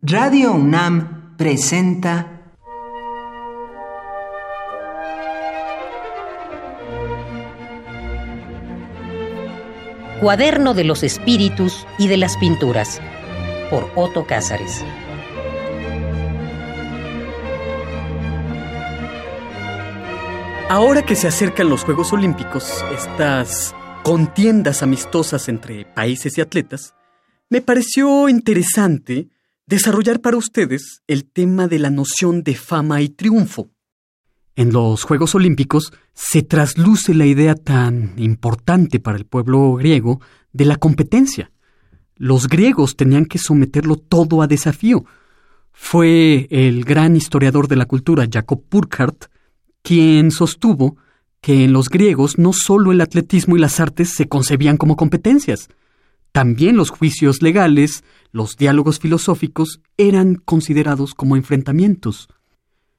Radio UNAM presenta Cuaderno de los Espíritus y de las Pinturas por Otto Cázares. Ahora que se acercan los Juegos Olímpicos, estas contiendas amistosas entre países y atletas, me pareció interesante desarrollar para ustedes el tema de la noción de fama y triunfo. En los Juegos Olímpicos se trasluce la idea tan importante para el pueblo griego de la competencia. Los griegos tenían que someterlo todo a desafío. Fue el gran historiador de la cultura Jacob Burckhardt quien sostuvo que en los griegos no solo el atletismo y las artes se concebían como competencias, también los juicios legales, los diálogos filosóficos eran considerados como enfrentamientos.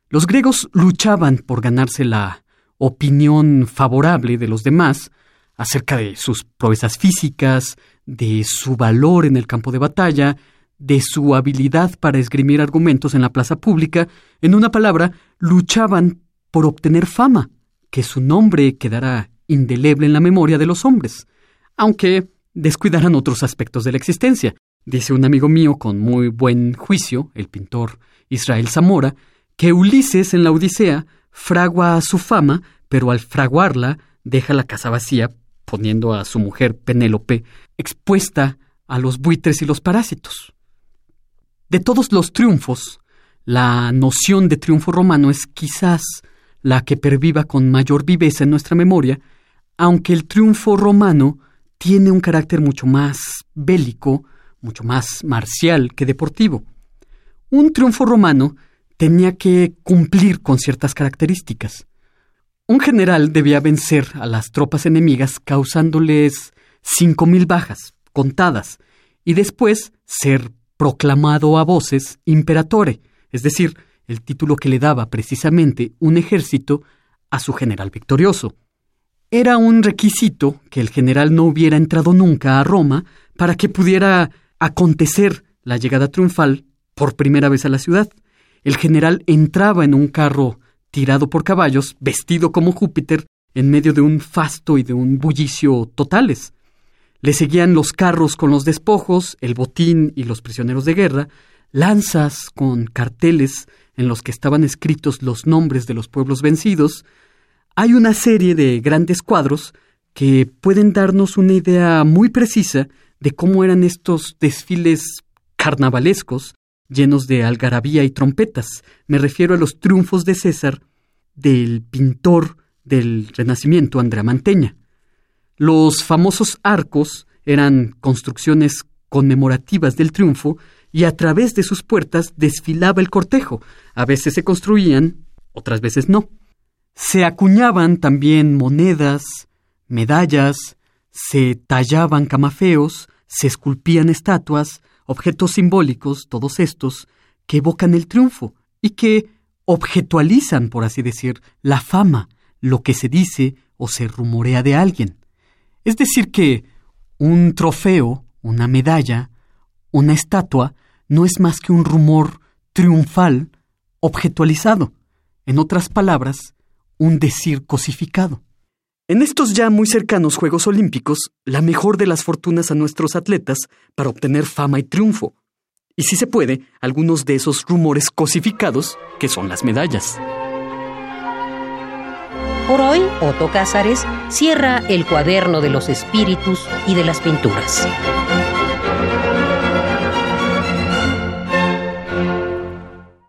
Los griegos luchaban por ganarse la opinión favorable de los demás acerca de sus proezas físicas, de su valor en el campo de batalla, de su habilidad para esgrimir argumentos en la plaza pública, en una palabra, luchaban por obtener fama, que su nombre quedara indeleble en la memoria de los hombres, aunque descuidaran otros aspectos de la existencia. Dice un amigo mío con muy buen juicio, el pintor Israel Zamora, que Ulises en la Odisea fragua su fama, pero al fraguarla deja la casa vacía, poniendo a su mujer Penélope expuesta a los buitres y los parásitos. De todos los triunfos, la noción de triunfo romano es quizás la que perviva con mayor viveza en nuestra memoria, aunque el triunfo romano tiene un carácter mucho más bélico, mucho más marcial que deportivo. Un triunfo romano tenía que cumplir con ciertas características. Un general debía vencer a las tropas enemigas causándoles cinco mil bajas, contadas, y después ser proclamado a voces imperatore, es decir, el título que le daba precisamente un ejército a su general victorioso. Era un requisito que el general no hubiera entrado nunca a Roma para que pudiera acontecer la llegada triunfal por primera vez a la ciudad. El general entraba en un carro tirado por caballos, vestido como Júpiter, en medio de un fasto y de un bullicio totales. Le seguían los carros con los despojos, el botín y los prisioneros de guerra, lanzas con carteles en los que estaban escritos los nombres de los pueblos vencidos, hay una serie de grandes cuadros que pueden darnos una idea muy precisa de cómo eran estos desfiles carnavalescos llenos de algarabía y trompetas. Me refiero a los triunfos de César del pintor del Renacimiento, Andrea Manteña. Los famosos arcos eran construcciones conmemorativas del triunfo y a través de sus puertas desfilaba el cortejo. A veces se construían, otras veces no. Se acuñaban también monedas, medallas, se tallaban camafeos, se esculpían estatuas, objetos simbólicos, todos estos, que evocan el triunfo y que objetualizan, por así decir, la fama, lo que se dice o se rumorea de alguien. Es decir, que un trofeo, una medalla, una estatua, no es más que un rumor triunfal objetualizado. En otras palabras, un decir cosificado. En estos ya muy cercanos Juegos Olímpicos, la mejor de las fortunas a nuestros atletas para obtener fama y triunfo. Y si se puede, algunos de esos rumores cosificados que son las medallas. Por hoy, Otto Cázares cierra el cuaderno de los espíritus y de las pinturas.